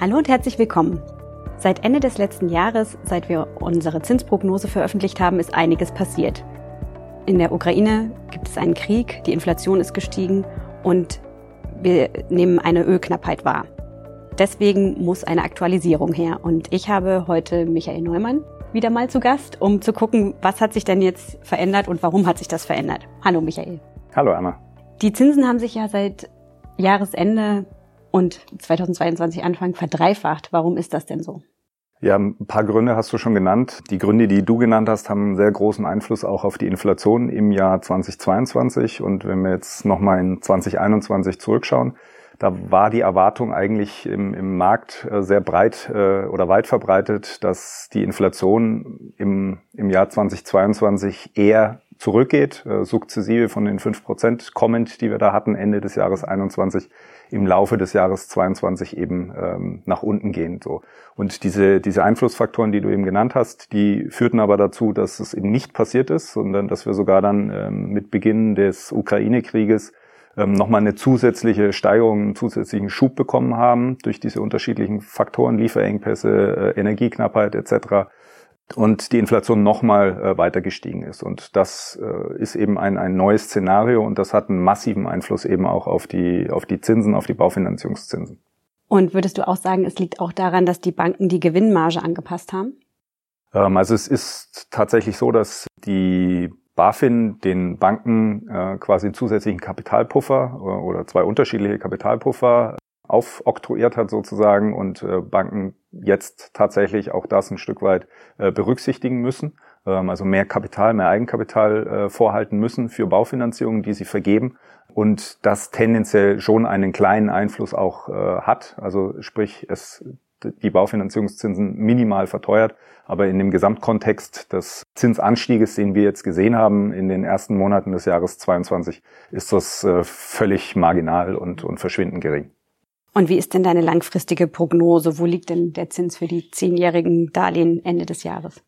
Hallo und herzlich willkommen. Seit Ende des letzten Jahres, seit wir unsere Zinsprognose veröffentlicht haben, ist einiges passiert. In der Ukraine gibt es einen Krieg, die Inflation ist gestiegen und wir nehmen eine Ölknappheit wahr. Deswegen muss eine Aktualisierung her. Und ich habe heute Michael Neumann wieder mal zu Gast, um zu gucken, was hat sich denn jetzt verändert und warum hat sich das verändert. Hallo Michael. Hallo Anna. Die Zinsen haben sich ja seit Jahresende und 2022 Anfang verdreifacht. Warum ist das denn so? Ja, ein paar Gründe hast du schon genannt. Die Gründe, die du genannt hast, haben einen sehr großen Einfluss auch auf die Inflation im Jahr 2022. Und wenn wir jetzt nochmal in 2021 zurückschauen, da war die Erwartung eigentlich im, im Markt äh, sehr breit äh, oder weit verbreitet, dass die Inflation im, im Jahr 2022 eher zurückgeht, äh, sukzessive von den fünf Prozent kommend, die wir da hatten Ende des Jahres 21 im Laufe des Jahres 22 eben ähm, nach unten gehen. So. Und diese, diese Einflussfaktoren, die du eben genannt hast, die führten aber dazu, dass es eben nicht passiert ist, sondern dass wir sogar dann ähm, mit Beginn des Ukraine-Krieges ähm, nochmal eine zusätzliche Steigerung, einen zusätzlichen Schub bekommen haben durch diese unterschiedlichen Faktoren, Lieferengpässe, äh, Energieknappheit etc und die Inflation nochmal äh, weiter gestiegen ist. Und das äh, ist eben ein, ein neues Szenario und das hat einen massiven Einfluss eben auch auf die, auf die Zinsen, auf die Baufinanzierungszinsen. Und würdest du auch sagen, es liegt auch daran, dass die Banken die Gewinnmarge angepasst haben? Ähm, also es ist tatsächlich so, dass die BaFin den Banken äh, quasi einen zusätzlichen Kapitalpuffer oder, äh, oder zwei unterschiedliche Kapitalpuffer aufoktroyiert hat sozusagen und äh, Banken jetzt tatsächlich auch das ein Stück weit äh, berücksichtigen müssen, ähm, also mehr Kapital, mehr Eigenkapital äh, vorhalten müssen für Baufinanzierungen, die sie vergeben. Und das tendenziell schon einen kleinen Einfluss auch äh, hat, also sprich es die Baufinanzierungszinsen minimal verteuert, aber in dem Gesamtkontext des Zinsanstieges, den wir jetzt gesehen haben in den ersten Monaten des Jahres 22, ist das äh, völlig marginal und, und verschwindend gering. Und wie ist denn deine langfristige Prognose? Wo liegt denn der Zins für die zehnjährigen Darlehen Ende des Jahres?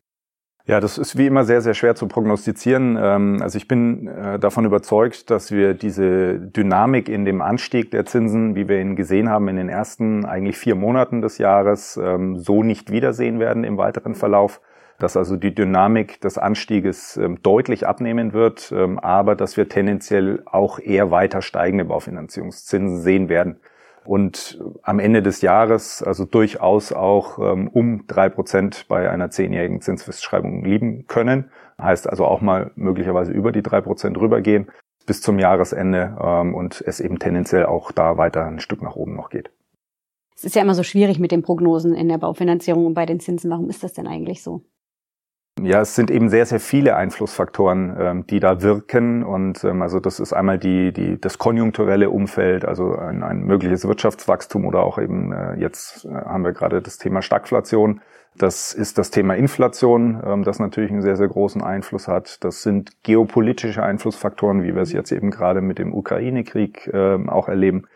Ja, das ist wie immer sehr, sehr schwer zu prognostizieren. Ähm, also ich bin äh, davon überzeugt, dass wir diese Dynamik in dem Anstieg der Zinsen, wie wir ihn gesehen haben in den ersten eigentlich vier Monaten des Jahres, ähm, so nicht wiedersehen werden im weiteren Verlauf dass also die Dynamik des Anstieges ähm, deutlich abnehmen wird, aber dass wir tendenziell auch eher weiter steigende Baufinanzierungszinsen sehen werden und am Ende des Jahres also durchaus auch ähm, um drei Prozent bei einer zehnjährigen Zinsfestschreibung liegen können. Heißt also auch mal möglicherweise über die drei Prozent rübergehen bis zum Jahresende ähm, und es eben tendenziell auch da weiter ein Stück nach oben noch geht. Es ist ja immer so schwierig mit den Prognosen in der Baufinanzierung und bei den Zinsen. Warum ist das denn eigentlich so? Ja, es sind eben sehr, sehr viele Einflussfaktoren, ähm, die da wirken. Und ähm, also das ist einmal die, die, das konjunkturelle Umfeld, also ein, ein mögliches Wirtschaftswachstum oder auch eben äh, jetzt äh, haben wir gerade das Thema Stagflation. Das ist das Thema Inflation, ähm, das natürlich einen sehr, sehr großen Einfluss hat. Das sind geopolitische Einflussfaktoren, wie wir es jetzt eben gerade mit dem Ukraine-Krieg äh, auch erleben.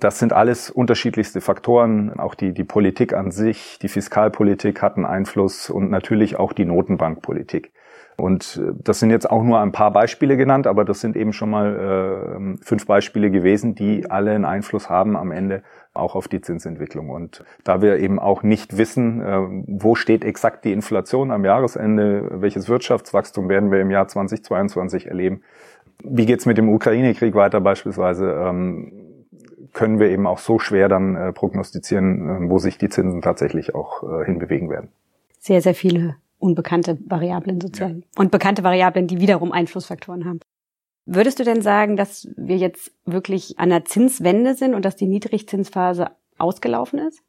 Das sind alles unterschiedlichste Faktoren. Auch die, die Politik an sich, die Fiskalpolitik hat einen Einfluss und natürlich auch die Notenbankpolitik. Und äh, das sind jetzt auch nur ein paar Beispiele genannt, aber das sind eben schon mal äh, fünf Beispiele gewesen, die alle einen Einfluss haben am Ende auch auf die Zinsentwicklung. Und da wir eben auch nicht wissen, äh, wo steht exakt die Inflation am Jahresende, welches Wirtschaftswachstum werden wir im Jahr 2022 erleben, wie geht's mit dem Ukraine-Krieg weiter beispielsweise, ähm, können wir eben auch so schwer dann äh, prognostizieren, äh, wo sich die Zinsen tatsächlich auch äh, hinbewegen werden. Sehr, sehr viele unbekannte Variablen sozusagen. Ja. Und bekannte Variablen, die wiederum Einflussfaktoren haben. Würdest du denn sagen, dass wir jetzt wirklich an der Zinswende sind und dass die Niedrigzinsphase ausgelaufen ist?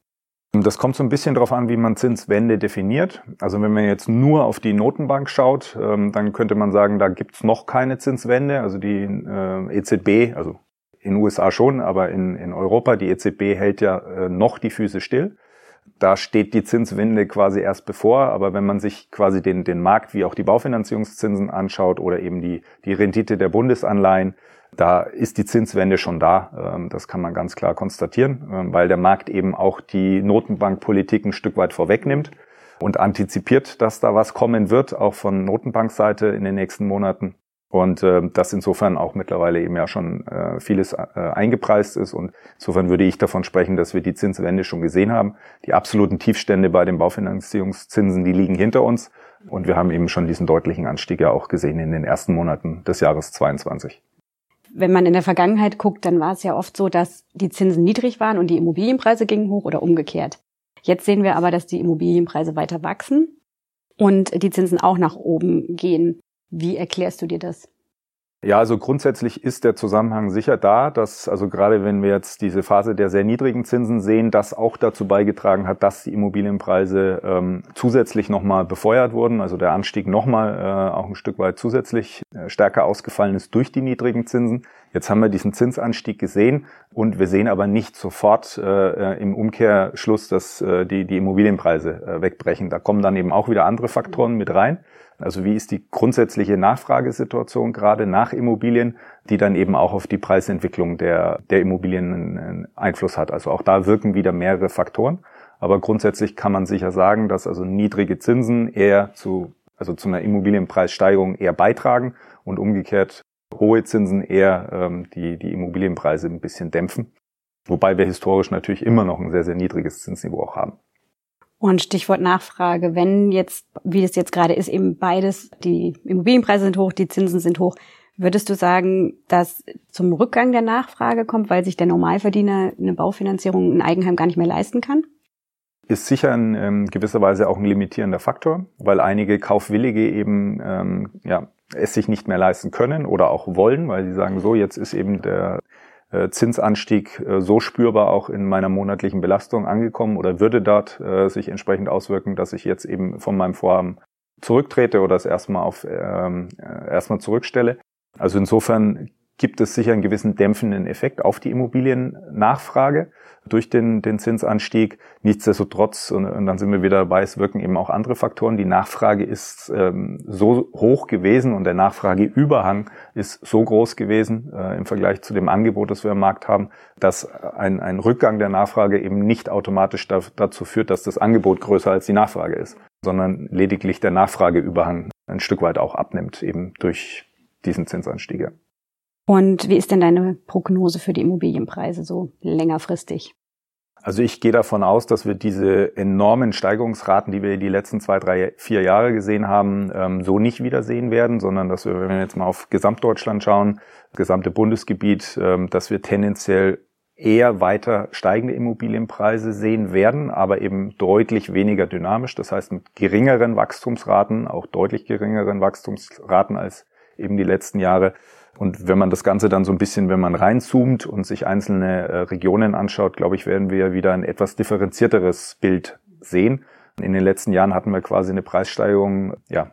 Das kommt so ein bisschen darauf an, wie man Zinswende definiert. Also wenn man jetzt nur auf die Notenbank schaut, ähm, dann könnte man sagen, da gibt's noch keine Zinswende. Also die äh, EZB, also in USA schon, aber in, in Europa, die EZB hält ja äh, noch die Füße still. Da steht die Zinswende quasi erst bevor, aber wenn man sich quasi den, den Markt wie auch die Baufinanzierungszinsen anschaut oder eben die, die Rendite der Bundesanleihen, da ist die Zinswende schon da. Ähm, das kann man ganz klar konstatieren, ähm, weil der Markt eben auch die Notenbankpolitik ein Stück weit vorwegnimmt und antizipiert, dass da was kommen wird, auch von Notenbankseite in den nächsten Monaten. Und äh, das insofern auch mittlerweile eben ja schon äh, vieles äh, eingepreist ist. Und insofern würde ich davon sprechen, dass wir die Zinswende schon gesehen haben. Die absoluten Tiefstände bei den Baufinanzierungszinsen, die liegen hinter uns. Und wir haben eben schon diesen deutlichen Anstieg ja auch gesehen in den ersten Monaten des Jahres 22. Wenn man in der Vergangenheit guckt, dann war es ja oft so, dass die Zinsen niedrig waren und die Immobilienpreise gingen hoch oder umgekehrt. Jetzt sehen wir aber, dass die Immobilienpreise weiter wachsen und die Zinsen auch nach oben gehen. Wie erklärst du dir das? Ja, also grundsätzlich ist der Zusammenhang sicher da, dass also gerade wenn wir jetzt diese Phase der sehr niedrigen Zinsen sehen, das auch dazu beigetragen hat, dass die Immobilienpreise ähm, zusätzlich nochmal befeuert wurden, also der Anstieg nochmal äh, auch ein Stück weit zusätzlich äh, stärker ausgefallen ist durch die niedrigen Zinsen. Jetzt haben wir diesen Zinsanstieg gesehen und wir sehen aber nicht sofort äh, im Umkehrschluss, dass äh, die, die Immobilienpreise äh, wegbrechen. Da kommen dann eben auch wieder andere Faktoren mit rein. Also wie ist die grundsätzliche Nachfragesituation gerade nach Immobilien, die dann eben auch auf die Preisentwicklung der, der Immobilien einen Einfluss hat. Also auch da wirken wieder mehrere Faktoren. Aber grundsätzlich kann man sicher sagen, dass also niedrige Zinsen eher zu, also zu einer Immobilienpreissteigerung eher beitragen und umgekehrt hohe Zinsen eher ähm, die, die Immobilienpreise ein bisschen dämpfen. Wobei wir historisch natürlich immer noch ein sehr, sehr niedriges Zinsniveau auch haben. Und Stichwort Nachfrage, wenn jetzt, wie es jetzt gerade ist, eben beides, die Immobilienpreise sind hoch, die Zinsen sind hoch, würdest du sagen, dass zum Rückgang der Nachfrage kommt, weil sich der Normalverdiener eine Baufinanzierung in Eigenheim gar nicht mehr leisten kann? Ist sicher in ähm, gewisser Weise auch ein limitierender Faktor, weil einige Kaufwillige eben ähm, ja, es sich nicht mehr leisten können oder auch wollen, weil sie sagen, so, jetzt ist eben der Zinsanstieg äh, so spürbar auch in meiner monatlichen Belastung angekommen oder würde dort äh, sich entsprechend auswirken, dass ich jetzt eben von meinem Vorhaben zurücktrete oder es erstmal auf ähm, erstmal zurückstelle. Also insofern gibt es sicher einen gewissen dämpfenden Effekt auf die Immobiliennachfrage durch den, den Zinsanstieg. Nichtsdestotrotz, und, und, dann sind wir wieder dabei, es wirken eben auch andere Faktoren. Die Nachfrage ist ähm, so hoch gewesen und der Nachfrageüberhang ist so groß gewesen äh, im Vergleich zu dem Angebot, das wir im Markt haben, dass ein, ein Rückgang der Nachfrage eben nicht automatisch da, dazu führt, dass das Angebot größer als die Nachfrage ist, sondern lediglich der Nachfrageüberhang ein Stück weit auch abnimmt, eben durch diesen Zinsanstieg. Und wie ist denn deine Prognose für die Immobilienpreise so längerfristig? Also ich gehe davon aus, dass wir diese enormen Steigerungsraten, die wir die letzten zwei, drei, vier Jahre gesehen haben, ähm, so nicht wiedersehen werden, sondern dass wir, wenn wir jetzt mal auf Gesamtdeutschland schauen, gesamte Bundesgebiet, ähm, dass wir tendenziell eher weiter steigende Immobilienpreise sehen werden, aber eben deutlich weniger dynamisch. Das heißt mit geringeren Wachstumsraten, auch deutlich geringeren Wachstumsraten als eben die letzten Jahre. Und wenn man das Ganze dann so ein bisschen, wenn man reinzoomt und sich einzelne äh, Regionen anschaut, glaube ich, werden wir wieder ein etwas differenzierteres Bild sehen. In den letzten Jahren hatten wir quasi eine Preissteigerung, ja,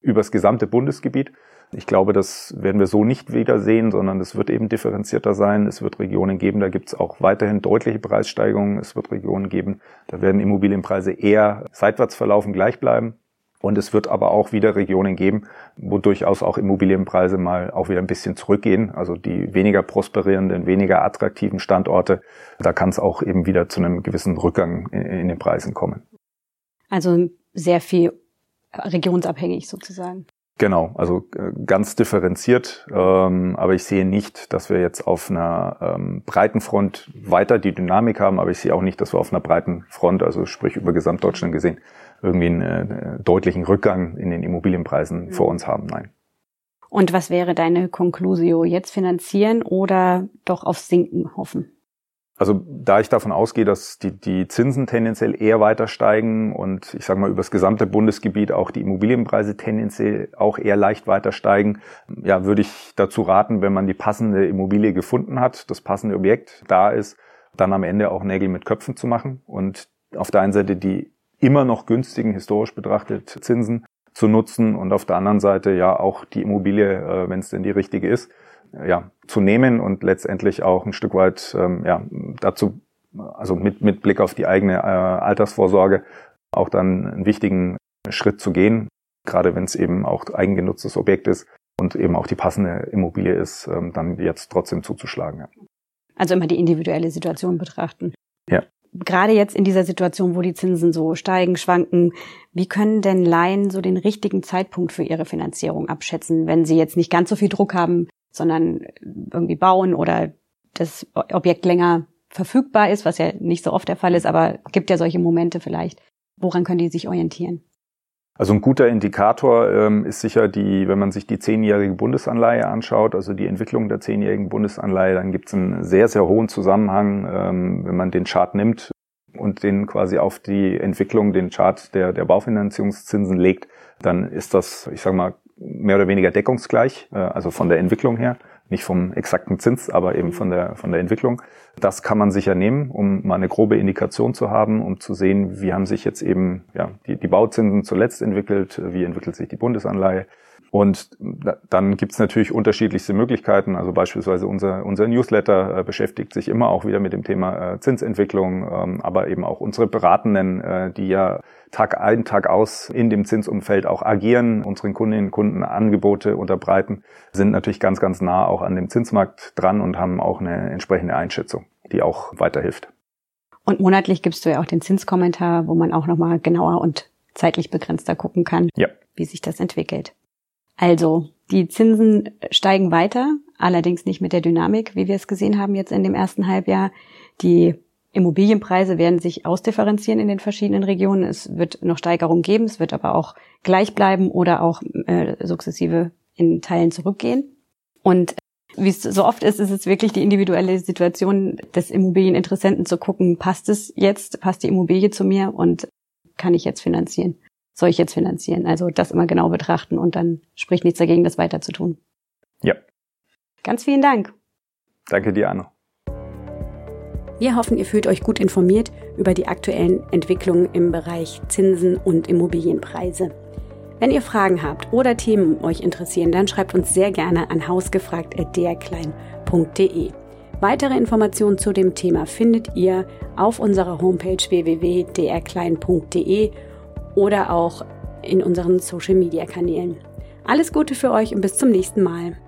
übers gesamte Bundesgebiet. Ich glaube, das werden wir so nicht wiedersehen, sondern es wird eben differenzierter sein. Es wird Regionen geben, da gibt es auch weiterhin deutliche Preissteigerungen. Es wird Regionen geben, da werden Immobilienpreise eher seitwärts verlaufen, gleich bleiben. Und es wird aber auch wieder Regionen geben, wo durchaus auch Immobilienpreise mal auch wieder ein bisschen zurückgehen. Also die weniger prosperierenden, weniger attraktiven Standorte, da kann es auch eben wieder zu einem gewissen Rückgang in, in den Preisen kommen. Also sehr viel regionsabhängig sozusagen. Genau, also äh, ganz differenziert, ähm, aber ich sehe nicht, dass wir jetzt auf einer ähm, breiten Front weiter die Dynamik haben, aber ich sehe auch nicht, dass wir auf einer breiten Front, also sprich über Gesamtdeutschland gesehen, irgendwie einen äh, deutlichen Rückgang in den Immobilienpreisen mhm. vor uns haben. Nein. Und was wäre deine Conclusio? Jetzt finanzieren oder doch aufs Sinken hoffen? Also da ich davon ausgehe, dass die, die Zinsen tendenziell eher weiter steigen und ich sage mal über das gesamte Bundesgebiet auch die Immobilienpreise tendenziell auch eher leicht weiter steigen, ja, würde ich dazu raten, wenn man die passende Immobilie gefunden hat, das passende Objekt da ist, dann am Ende auch Nägel mit Köpfen zu machen und auf der einen Seite die immer noch günstigen, historisch betrachtet, Zinsen zu nutzen und auf der anderen Seite ja auch die Immobilie, äh, wenn es denn die richtige ist, ja, zu nehmen und letztendlich auch ein Stück weit ähm, ja, dazu, also mit, mit Blick auf die eigene äh, Altersvorsorge, auch dann einen wichtigen Schritt zu gehen, gerade wenn es eben auch eigengenutztes Objekt ist und eben auch die passende Immobilie ist, ähm, dann jetzt trotzdem zuzuschlagen. Ja. Also immer die individuelle Situation betrachten. Ja. gerade jetzt in dieser Situation, wo die Zinsen so steigen, schwanken, wie können denn Laien so den richtigen Zeitpunkt für ihre Finanzierung abschätzen, wenn sie jetzt nicht ganz so viel Druck haben, sondern irgendwie bauen oder das Objekt länger verfügbar ist, was ja nicht so oft der Fall ist, aber gibt ja solche Momente vielleicht. Woran können die sich orientieren? Also ein guter Indikator ähm, ist sicher die, wenn man sich die zehnjährige Bundesanleihe anschaut, also die Entwicklung der zehnjährigen Bundesanleihe, dann gibt es einen sehr, sehr hohen Zusammenhang, ähm, wenn man den Chart nimmt und den quasi auf die Entwicklung, den Chart der, der Baufinanzierungszinsen legt, dann ist das, ich sage mal, mehr oder weniger deckungsgleich, äh, also von der Entwicklung her nicht vom exakten Zins, aber eben von der, von der Entwicklung. Das kann man sicher nehmen, um mal eine grobe Indikation zu haben, um zu sehen, wie haben sich jetzt eben ja, die, die Bauzinsen zuletzt entwickelt, wie entwickelt sich die Bundesanleihe. Und dann gibt's natürlich unterschiedlichste Möglichkeiten. Also beispielsweise unser, unser Newsletter äh, beschäftigt sich immer auch wieder mit dem Thema äh, Zinsentwicklung, ähm, aber eben auch unsere Beratenden, äh, die ja Tag ein, Tag aus in dem Zinsumfeld auch agieren, unseren Kundinnen und Kunden Angebote unterbreiten, sind natürlich ganz, ganz nah auch an dem Zinsmarkt dran und haben auch eine entsprechende Einschätzung, die auch weiterhilft. Und monatlich gibst du ja auch den Zinskommentar, wo man auch nochmal genauer und zeitlich begrenzter gucken kann, ja. wie sich das entwickelt. Also, die Zinsen steigen weiter, allerdings nicht mit der Dynamik, wie wir es gesehen haben jetzt in dem ersten Halbjahr. Die Immobilienpreise werden sich ausdifferenzieren in den verschiedenen Regionen. Es wird noch Steigerungen geben, es wird aber auch gleich bleiben oder auch äh, sukzessive in Teilen zurückgehen. Und wie es so oft ist, ist es wirklich die individuelle Situation des Immobilieninteressenten zu gucken, passt es jetzt, passt die Immobilie zu mir und kann ich jetzt finanzieren? Soll ich jetzt finanzieren? Also das immer genau betrachten und dann spricht nichts dagegen, das weiter zu tun. Ja. Ganz vielen Dank. Danke dir, Anno. Wir hoffen, ihr fühlt euch gut informiert über die aktuellen Entwicklungen im Bereich Zinsen und Immobilienpreise. Wenn ihr Fragen habt oder Themen euch interessieren, dann schreibt uns sehr gerne an hausgefragt.drklein.de. Weitere Informationen zu dem Thema findet ihr auf unserer Homepage www.drklein.de oder auch in unseren Social-Media-Kanälen. Alles Gute für euch und bis zum nächsten Mal.